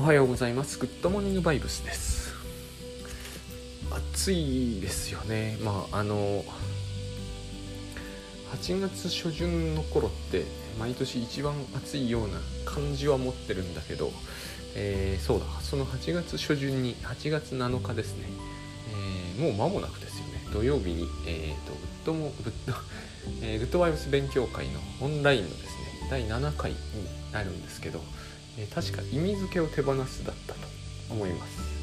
おはようございます。グッドモーニングバイブスです。暑いですよね。まああの8月初旬の頃って毎年一番暑いような感じは持ってるんだけど、えー、そうだ。その8月初旬に8月7日ですね、えー、もう間もなくですよね。土曜日に、えーと、グッドもグッド、えー、グッドバイブス勉強会のオンラインのですね第7回になるんですけど、え、確か意味付けを手放すだったと思います。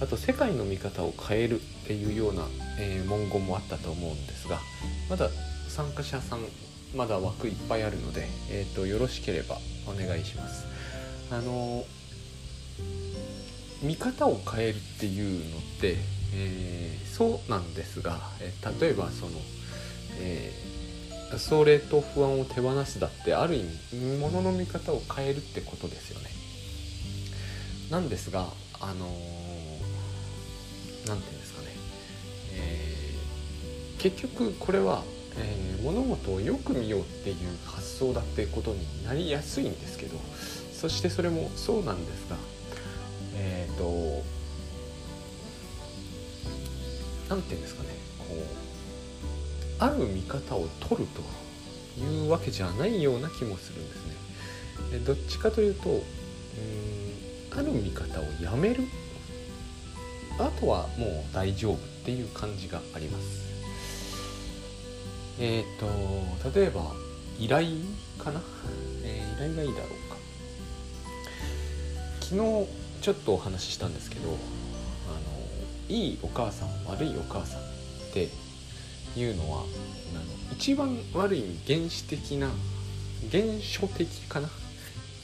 あと世界の見方を変えるっていうような、えー、文言もあったと思うんですがまだ参加者さんまだ枠いっぱいあるので、えーと、よろしければお願いします。あの見方を変えるっていうのって、えー、そうなんですが、えー、例えばその、えー、それと不安を手放すだってある意味物の見方を変えるってことですよね。なんですがあの何て言うんですかね、えー、結局これはえー、物事をよく見ようっていう発想だってことになりやすいんですけどそしてそれもそうなんですがえっ、ー、と何て言うんですかねこうある見方を取るというわけじゃないような気もするんですね。でどっちかというとうんある見方をやめるあとはもう大丈夫っていう感じがあります。えっ、ー、と例えば依頼かな、えー、依頼がいいだろうか昨日ちょっとお話ししたんですけどあのいいお母さん悪いお母さんっていうのはあの一番悪い原始的な原初的かな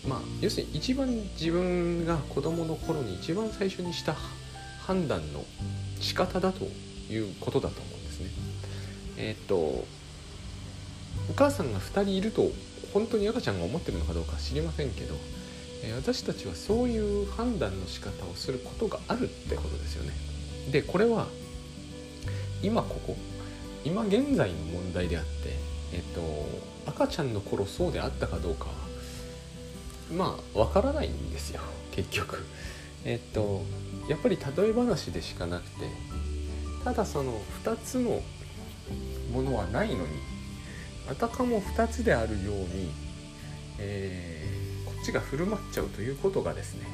まあ要するに一番自分が子供の頃に一番最初にした判断の仕方だということだと思うんですね。えっ、とお母さんが2人いると本当に赤ちゃんが思ってるのかどうか知りませんけど、え私たちはそういう判断の仕方をすることがあるってことですよね。でこれは今ここ今現在の問題であって、えっと、赤ちゃんの頃そうであったかどうかはまあわからないんですよ 結局。えっとやっぱり例え話でしかなくてただその2つのものはないのにあたかも2つであるように、えー、こっちが振る舞っちゃうということがですね、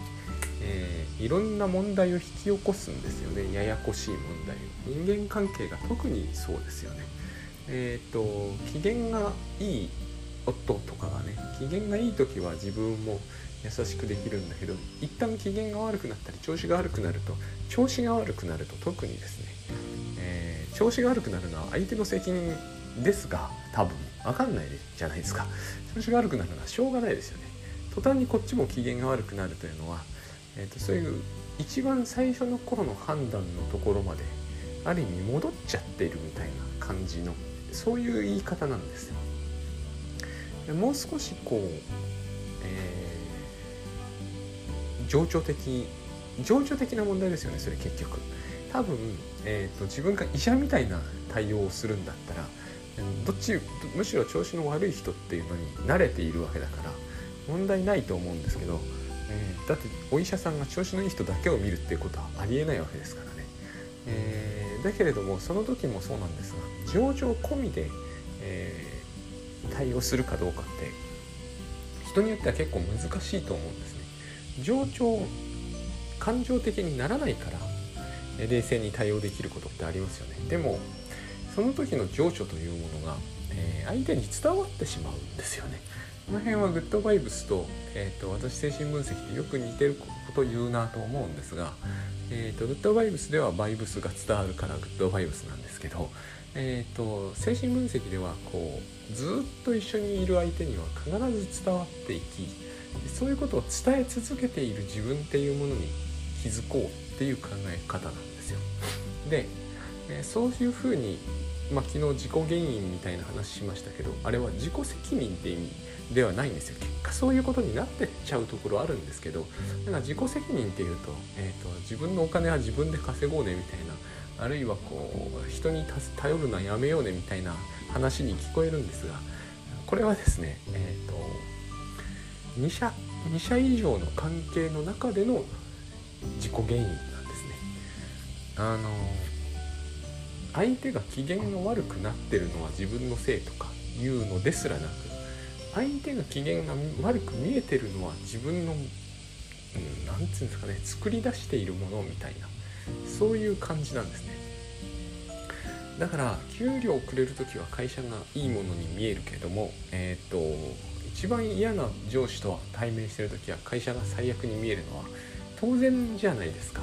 えー、いろんな問題を引き起こすんですよね。ややこしい問題を。人間関係が特にそうですよね。えっ、ー、と機嫌がいい夫とかがね機嫌がいい時は自分も優しくできるんだけど一旦機嫌が悪くなったり調子が悪くなると調子が悪くなると特にですね、えー、調子が悪くなるのは相手の責任ですが多分分かんないじゃないですか。調子が悪くなるのはしょうがないですよね。途端にこっちも機嫌が悪くなるというのは、えーと、そういう一番最初の頃の判断のところまである意味戻っちゃっているみたいな感じのそういう言い方なんですよ。でもう少しこう、えー、情緒的情緒的な問題ですよねそれ結局。多分、えーと自分が医者みたいな対応をするんだったらどっちむしろ調子の悪い人っていうのに慣れているわけだから問題ないと思うんですけど、えー、だってお医者さんが調子のいい人だけを見るっていうことはありえないわけですからね、えー、だけれどもその時もそうなんですが情状込みで、えー、対応するかどうかって人によっては結構難しいと思うんですね。情緒感情的にならないから冷静に対応できることってありますよね。でもその時の情緒というものが、え、相手に伝わってしまうんですよね。この辺はグッドバイブスと,、えーと、私精神分析ってよく似てること言うなと思うんですが、えーと、グッドバイブスではバイブスが伝わるからグッドバイブスなんですけど、えーと、精神分析ではこうずっと一緒にいる相手には必ず伝わっていきそういうことを伝え続けている自分っていうものに気づこうっていう考え方なんですよ。で、えー、そういうふうにまあ、昨日自己原因みたいな話しましたけどあれは自己責任って意味ではないんですよ結果そういうことになってっちゃうところあるんですけどだか自己責任っていうと,、えーと、自分のお金は自分で稼ごうねみたいなあるいはこう人に頼るのはやめようねみたいな話に聞こえるんですがこれはですね、えーと2社2社以上の関係の中での自己原因なんですね。あの相手が機嫌が悪くなってるのは自分のせいとかいうのですらなく相手が機嫌が悪く見えてるのは自分の何、うん、て言うんですかね作り出しているものみたいなそういう感じなんですね。だから給料をくれる時は会社がいいものに見えるけどもえっ、と一番嫌な上司とは対面してる時は会社が最悪に見えるのは当然じゃないですか。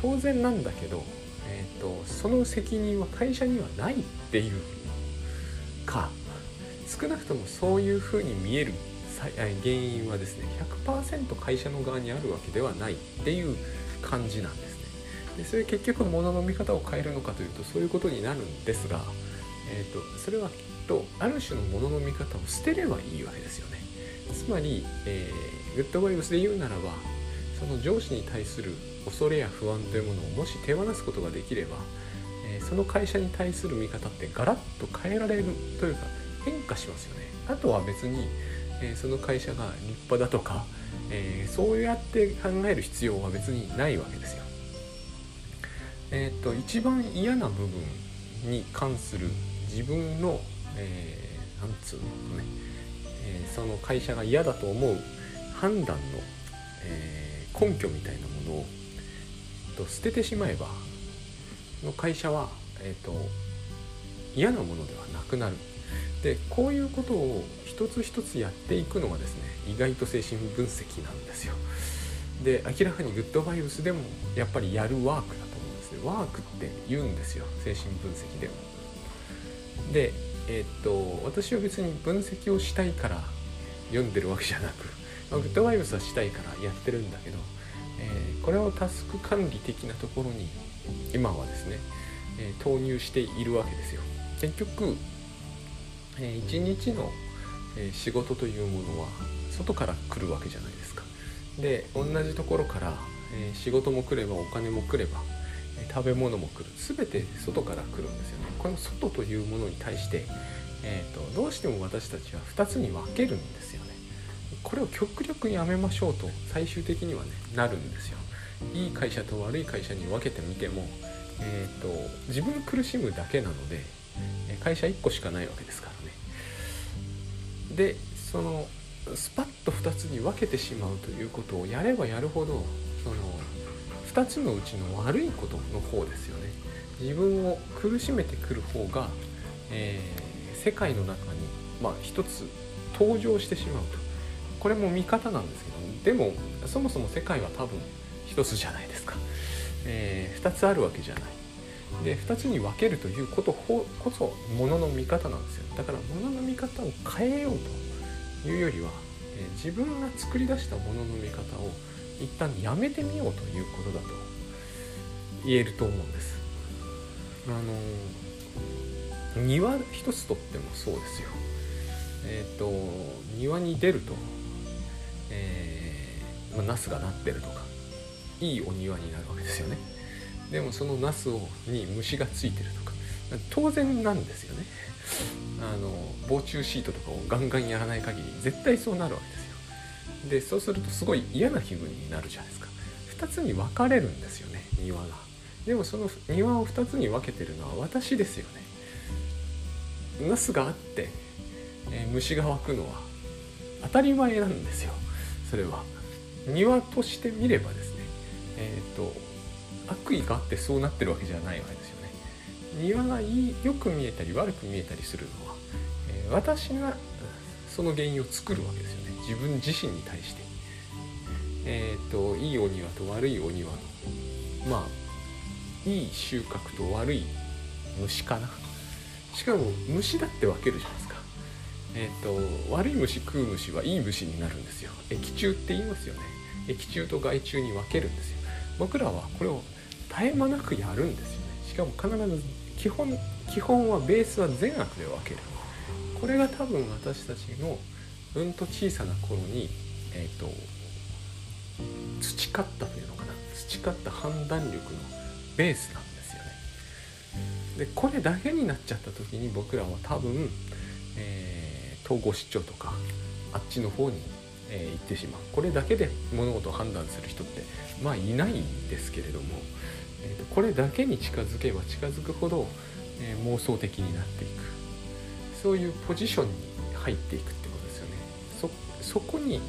当然なんだけど、えーと、その責任は会社にはないっていうか少なくともそういうふうに見える原因はですね100%会社の側にあるわけではないっていう感じなんですね。でそれ結局物の見方を変えるのかというとそういうことになるんですが、えーと、それはきっとある種の物の見方を捨てればいいわけですよね。つまり、えー、グッドバイブスで言うならばその上司に対する恐れや不安というものをもし手放すことができれば、えー、その会社に対する見方ってガラッと変えられるというか変化しますよね。あとは別に、えー、その会社が立派だとか、えー、そうやって考える必要は別にないわけですよ。えっ、と一番嫌な部分に関する自分の、えー、なんつうのね、えその会社が嫌だと思う判断の、え根拠みたいなものをと捨ててしまえばの会社は、えーと、嫌なものではなくなるでこういうことを一つ一つやっていくのがですね意外と精神分析なんですよ。で明らかにグッドバイブスでもやっぱりやるワークだと思うんですね。ワークって言うんですよ精神分析でも。でえっ、と私は別に分析をしたいから読んでるわけじゃなく、まあ、グッドバイブスはしたいからやってるんだけどえー、これをタスク管理的なところに今はですね、えー、投入しているわけですよ。結局、えー、一日の、え仕事というものは外から来るわけじゃないですか。で同じところから、え仕事も来ればお金も来ればえ食べ物も来る。全て外から来るんですよね。この外というものに対して、えーと、どうしても私たちは2つに分けるんですよね。これを極力やめましょうと最終的にはねなるんですよ。いい会社と悪い会社に分けてみても、えーと、自分苦しむだけなので会社1個しかないわけですからね。でそのスパッと2つに分けてしまうということをやればやるほどその2つのうちの悪いことの方ですよね。自分を苦しめてくる方が、えー、世界の中に、まあ、一つ登場してしまうと。これも見方なんですけどでもそもそも世界は多分一つじゃないですか、えー、2つあるわけじゃない。で2つに分けるということこそものの見方なんですよ。だからものの見方を変えようというよりは、えー、自分が作り出したものの見方を一旦やめてみようということだと言えると思うんです。あの庭一つとってもそうですよ。えっ、ー、と庭に出るとえー、まあ、ナスがなってるとかいいお庭になるわけですよね。でもそのナスをに虫がついてるとか。当然なんですよね。あの防虫シートとかをガンガンやらない限り絶対そうなるわけですよ。でそうするとすごい嫌な気分になるじゃないですか。2つに分かれるんですよね庭が。でもその庭を2つに分けてるのは私ですよね。ナスがあって、えー、虫が湧くのは当たり前なんですよ。それは。庭として見ればですねえっ、ー、と悪意があってそうなってるわけじゃないわけですよね。庭がいいよく見えたり悪く見えたりするのは、えー、私がその原因を作るわけですよね。自分自身に対して。えっ、といいお庭と悪いお庭のまあいい収穫と悪い虫かな。しかも虫だって分けるじゃないですか。えーと、悪い虫食う虫はいい虫になるんですよ。液中って言いますよね。液中と害虫に分けるんですよ。僕らはこれを絶え間なくやるんですよね。しかも必ず基本基本はベースは善悪で分ける。これが多分私たちのうんと小さな頃にえっ、ー、と培ったというのかな。培った判断力のベースなんですよね。でこれだけになっちゃった時に僕らは多分、えー統合失調とかあっちの方にえー、言ってしまう。これだけで物事を判断する人ってまあいないんですけれども、えーと、これだけに近づけば近づくほど、えー、妄想的になっていく。そういうポジションに入っていくってことですよね。そこに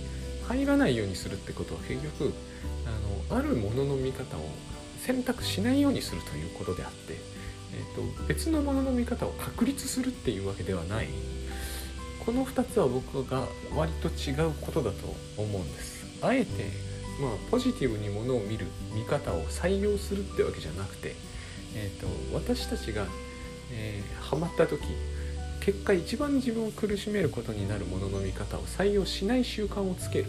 入らないようにするってことは結局あのあるものの見方を選択しないようにするということであって、えーと、別のものの見方を確立するっていうわけではない。この2つは僕が割と違うことだと思うんです。あえてまあポジティブにものを見る見方を採用するってわけじゃなくて、えーと、私たちが、えー、ハマった時結果一番自分を苦しめることになるものの見方を採用しない習慣をつける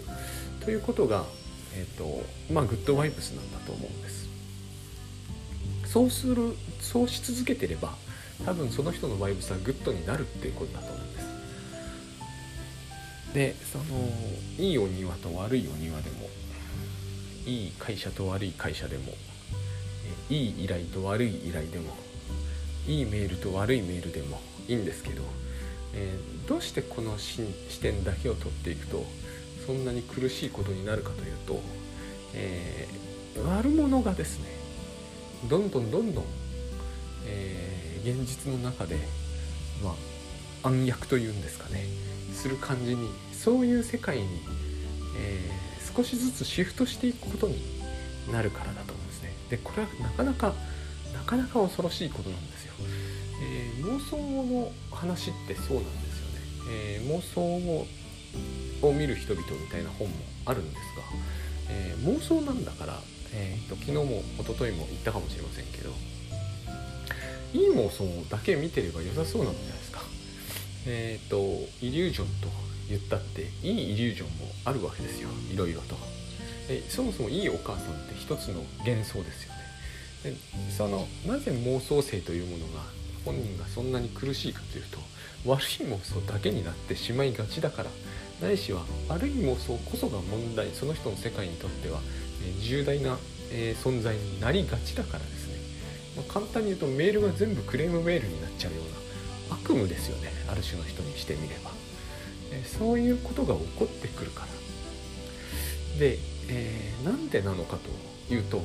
ということが、えーとまあ、グッドバイブスなんだと思うんです。そうするそうし続けてれば多分その人のバイブスはグッドになるっていうことだと思うんです。でそのいいお庭と悪いお庭でもいい会社と悪い会社でもいい依頼と悪い依頼でもいいメールと悪いメールでもいいんですけど、えー、どうしてこの視点だけを取っていくとそんなに苦しいことになるかというと、えー、悪者がですねどんどんどんどん、えー、現実の中でまあ暗躍というんですかねする感じにそういう世界に、えー、少しずつシフトしていくことになるからだと思うんですね。でこれはなかなかなかなか恐ろしいことなんですよ。えー、妄想の話ってそうなんですよね。えー、妄想をを見る人々みたいな本もあるんですが、えー、妄想なんだから、えーと、昨日も一昨日も言ったかもしれませんけどいい妄想だけ見てれば良さそうなんじゃないですか。えっ、ー、とイリュージョンと言ったっていいイリュージョンもあるわけですよいろいろと。えそもそもいいお母さんって一つの幻想ですよね。でそのなぜ妄想性というものが本人がそんなに苦しいかというと悪い妄想だけになってしまいがちだからないしは悪い妄想こそが問題その人の世界にとっては、え重大な、え存在になりがちだからですね、まあ、簡単に言うとメールが全部クレームメールになっちゃうような悪夢ですよねある種の人にしてみれば、えそういうことが起こってくるからで、えー、なんでなのかというと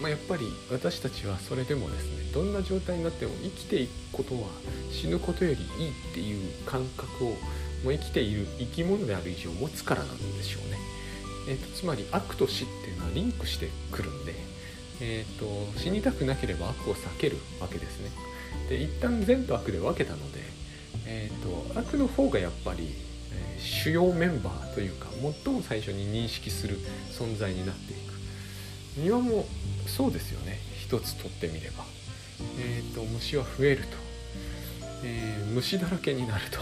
まあ、やっぱり私たちはそれでもですねどんな状態になっても生きていくことは死ぬことよりいいっていう感覚をもう生きている生き物である以上持つからなんでしょうね。えーと、つまり悪と死っていうのはリンクしてくるんで、えーと、死にたくなければ悪を避けるわけですね。で一旦善と悪で分けたので、えーと、悪の方がやっぱり、えー、主要メンバーというか最も最初に認識する存在になっていく。庭もそうですよね。一つ取ってみれば、えーと、虫は増えると、えー、虫だらけになると,、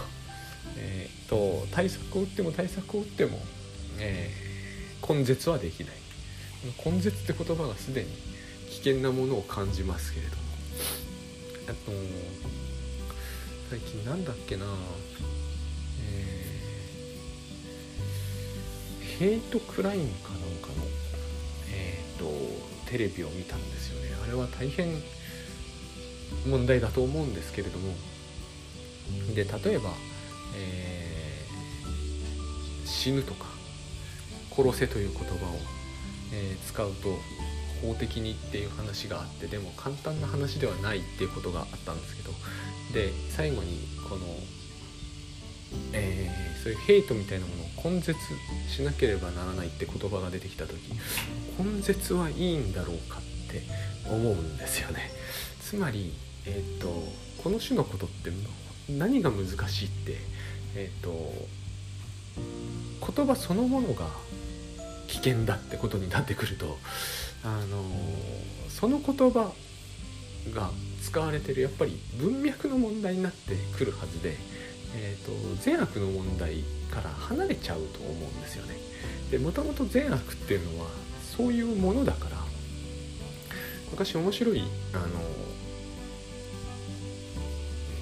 えーと、対策を打っても対策を打っても、えー、根絶はできない。根絶って言葉がすでに危険なものを感じますけれどあと最近なんだっけな。ヘイトクラインかなんかのえっ、ー、とテレビを見たんですよね。あれは大変問題だと思うんですけれども。で例えば、えー、死ぬとか殺せという言葉を、えー、使うと法的にっていう話があってでも簡単な話ではないっていうことがあったんですけどで最後にこの、えー、そういうヘイトみたいなものを根絶しなければならないって言葉が出てきた時根絶はいいんだろうかって思うんですよね。つまり、えーと、この種のことって何が難しいって、えーと、言葉そのものが危険だってことになってくるとあのその言葉が使われてるやっぱり文脈の問題になってくるはずで、えーと善悪の問題から離れちゃうと思うんですよね。でもともと善悪っていうのはそういうものだから昔面白いあの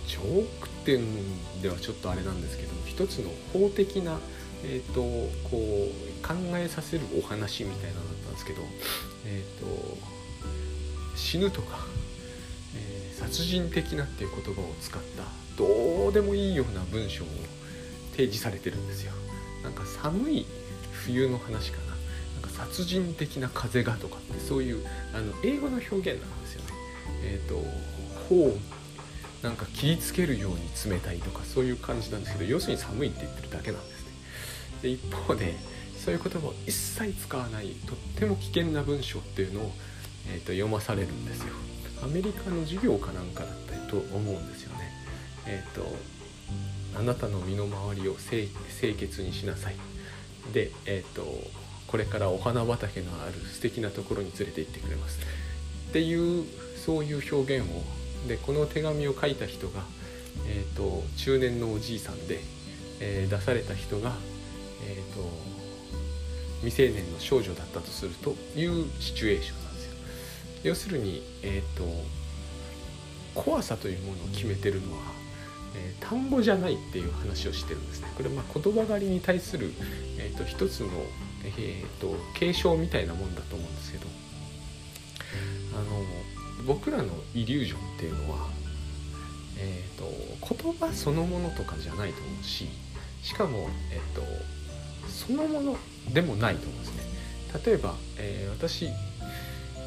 ジョークっていうんではちょっとあれなんですけど一つの法的な、えーと、こう考えさせるお話みたいなのだったんですけど、えーと、死ぬとか、えー、殺人的なっていう言葉を使ったどうでもいいような文章を提示されてるんですよ。なんか寒い冬の話かななんか殺人的な風がとかってそういうあの英語の表現なんですよね。えっ、ー、と頬なんか切りつけるように冷たいとかそういう感じなんですけど要するに寒いって言ってるだけなんですね。で一方でそういう言葉を一切使わないとっても危険な文章っていうのを、えーと、読まされるんですよ。アメリカの授業かなんかだったりと思うんですよね。えっ、ー、とあなたの身の回りを清潔にしなさい。で、えっ、ー、とこれからお花畑のある素敵なところに連れて行ってくれます。っていうそういう表現をでこの手紙を書いた人が、えーと、中年のおじいさんで、えー、出された人が、えーと、未成年の少女だったとするというシチュエーションなんですよ。要するに、えーと、怖さというものを決めてるのは、えー、単語じゃないっていう話をしてるんですね。これまあ言葉狩りに対する、えー、と一つの、えー、と継承みたいなもんだと思うんですけどあの僕らのイリュージョンっていうのは、えーと、言葉そのものとかじゃないと思うししかも、えーと、そのものでもないと思うんですね。例えば、えー、私、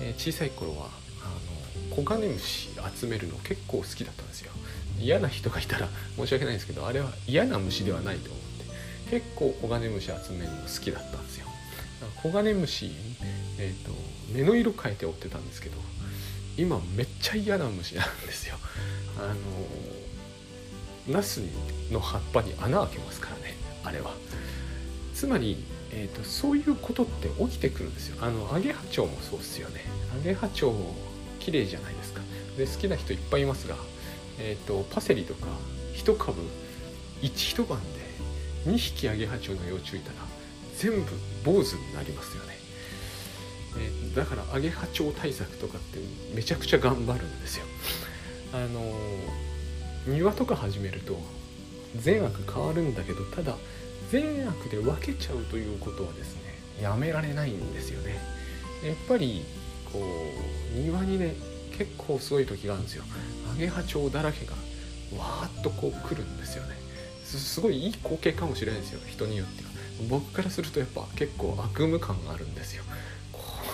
えー、小さい頃はあのコガネムシ集めるの結構好きだったんですよ。嫌な人がいたら申し訳ないんですけどあれは嫌な虫ではないと思って結構コガネムシ集めるの好きだったんですよ。コガネムシ、えーと目の色変えて追ってたんですけど今めっちゃ嫌な虫なんですよあのナスの葉っぱに穴開けますからねあれはつまり、えーと、そういうことって起きてくるんですよ。あのアゲハチョウもそうですよね。アゲハチョウ綺麗じゃないですか。で好きな人いっぱいいますが、えーと、パセリとか1株1一晩で2匹アゲハチョウの幼虫いたら全部坊主になりますよね。えー、だからアゲハチョウ対策とかってめちゃくちゃ頑張るんですよ。あの庭とか始めると善悪変わるんだけどただ善悪で分けちゃうということはですねやめられないんですよね。やっぱりこう庭にね結構すごい時があるんですよ。アゲハチョウだらけがわーっとこう来るんですよねすごいいい光景かもしれないですよ人によっては僕からするとやっぱ結構悪夢感があるんですよ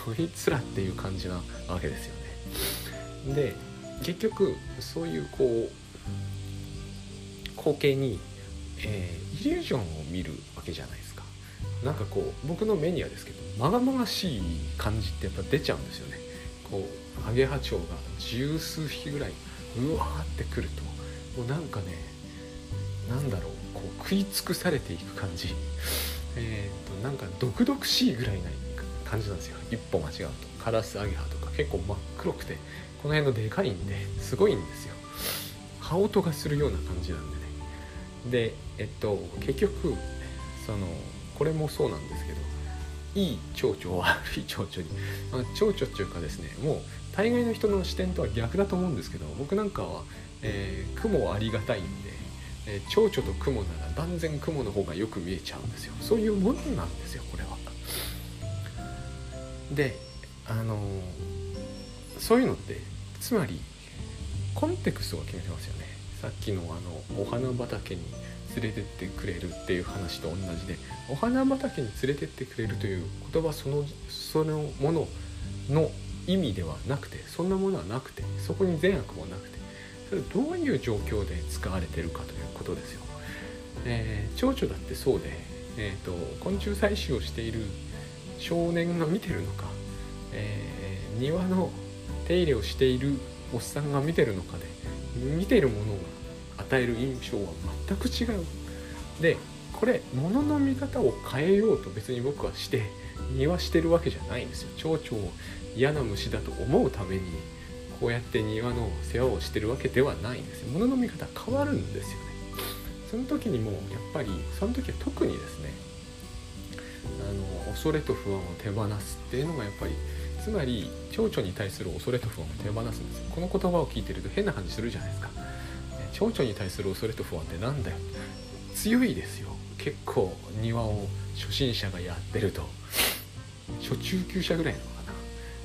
こいつらっていう感じなわけですよね。で結局そういうこう光景に、えー、イリュージョンを見るわけじゃないですか。なんかこう僕の目にはですけどまがまがしい感じってやっぱ出ちゃうんですよね。こうアゲハチョウが十数匹ぐらいうわーってくると。もうなんかねなんだろうこう食い尽くされていく感じ。えっ、ー、となんか毒々しいぐらいな感じなんですよ。一歩間違うと。カラスアゲハとか結構真っ黒くてこの辺のでかいんですごいんですよ。羽音がするような感じなんでね。でえっと結局そのこれもそうなんですけどいい蝶々悪い蝶々に、まあ、蝶々っていうかですねもう大概の人の視点とは逆だと思うんですけど僕なんかは、えー、雲はありがたいんで、えー、蝶々と雲なら断然雲の方がよく見えちゃうんですよ。そういうものなんですよこれは。であのそういうのってつまりコンテクストが決めてますよね。さっきのあのお花畑に連れてってくれるっていう話と同じでお花畑に連れてってくれるという言葉そのそのものの意味ではなくてそんなものはなくてそこに善悪もなくてそれどういう状況で使われてるかということですよ。えー、蝶々だってそうで、えーと昆虫採集をしている少年が見てるのか、えー、庭の手入れをしているおっさんが見てるのかで見てるものが与える印象は全く違う。でこれ物の見方を変えようと別に僕はして庭してるわけじゃないんですよ。蝶々を嫌な虫だと思うためにこうやって庭の世話をしてるわけではないんですよ。物の見方変わるんですよね。その時にもやっぱりその時は特にですねあの恐れと不安を手放すっていうのがやっぱりつまり蝶々に対する恐れと不安を手放すんです。この言葉を聞いてると変な感じするじゃないですか。蝶々に対する恐れと不安ってなんだよ強いですよ。結構庭を初心者がやってると。初中級者ぐらいなのかな。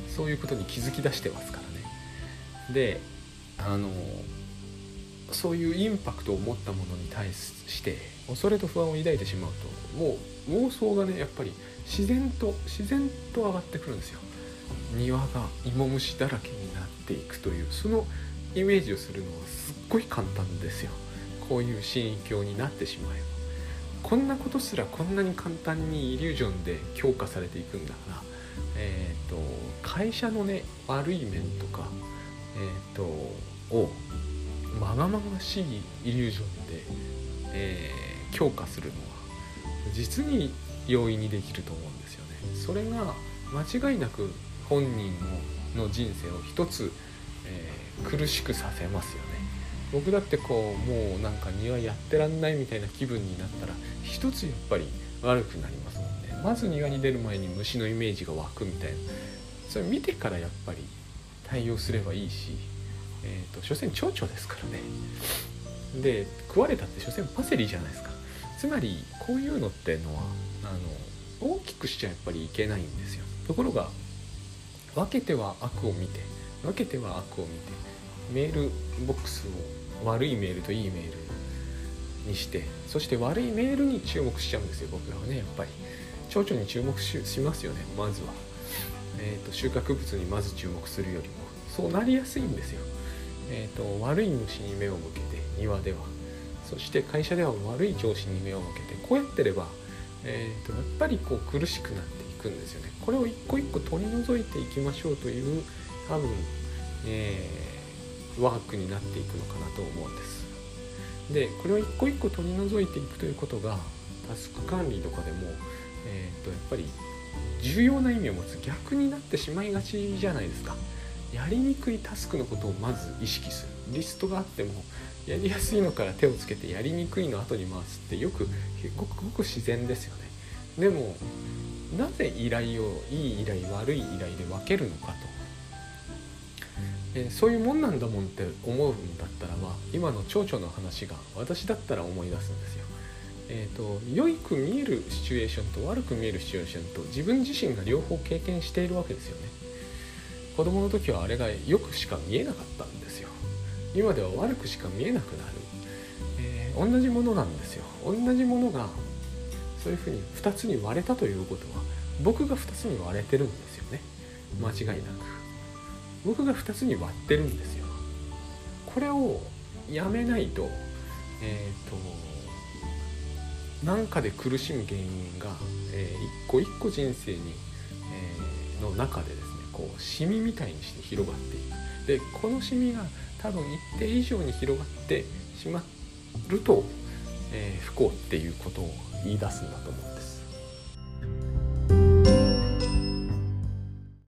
そういうことに気づき出してますからね。であのそういうインパクトを持ったものに対して恐れと不安を抱いてしまうともう妄想がねやっぱり自然と自然と上がってくるんですよ。庭が芋虫だらけになっていくというそのイメージをするのはすっごい簡単ですよこういう心境になってしまえばこんなことすらこんなに簡単にイリュージョンで強化されていくんだからえっ、ー、と会社のね悪い面とかえっ、ー、とをまがまがしいイリュージョンで、えー、強化するのは実に容易にできると思うんですよね。それが間違いなく本人の人生を一つ、えー、苦しくさせますよね。僕だってこうもうなんか庭やってらんないみたいな気分になったら一つやっぱり悪くなりますもんね。まず庭に出る前に虫のイメージが湧くみたいな。それ見てからやっぱり対応すればいいしえーと、所詮蝶々ですからね。で食われたって所詮パセリじゃないですか。つまりこういうのってのはあの大きくしちゃやっぱりいけないんですよ。ところが分けては悪を見て分けては悪を見てメールボックスを悪いメールといいメールにしてそして悪いメールに注目しちゃうんですよ僕らはねやっぱり。蝶々に注目しますよねまずは、えーと収穫物にまず注目するよりもそうなりやすいんですよ。えーと、悪い虫に目を向けて庭では。そして会社では悪い上司に目を向けてこうやってれば、えーと、やっぱりこう苦しくなってくんですよね。これを一個一個取り除いていきましょうという多分、えー、ワークになっていくのかなと思うんです。でこれを一個一個取り除いていくということがタスク管理とかでも、えーとやっぱり重要な意味を持つ逆になってしまいがちじゃないですか。やりにくいタスクのことをまず意識する。リストがあってもやりやすいのから手をつけてやりにくいの後に回すってよくごくごく自然ですよね。でもなぜ依頼をいい依頼悪い依頼で分けるのかと、えそういうもんなんだもんって思うんだったらば今の蝶々の話が私だったら思い出すんですよ。えーと、良いく見えるシチュエーションと悪く見えるシチュエーションと自分自身が両方経験しているわけですよね。子供の時はあれがよくしか見えなかったんですよ。今では悪くしか見えなくなる、えー、同じものなんですよ。同じものがそういうふうに2つに割れたということは僕が2つに割れてるんですよね。間違いなく。僕が2つに割ってるんですよ。これをやめないとえっ、ー、と何かで苦しむ原因が、えー、一個一個人生に、えー、の中でですねこうシミみたいにして広がっていく。でこのシミが多分一定以上に広がってしまると、えー、不幸っていうことを言い出すんだと思うんです。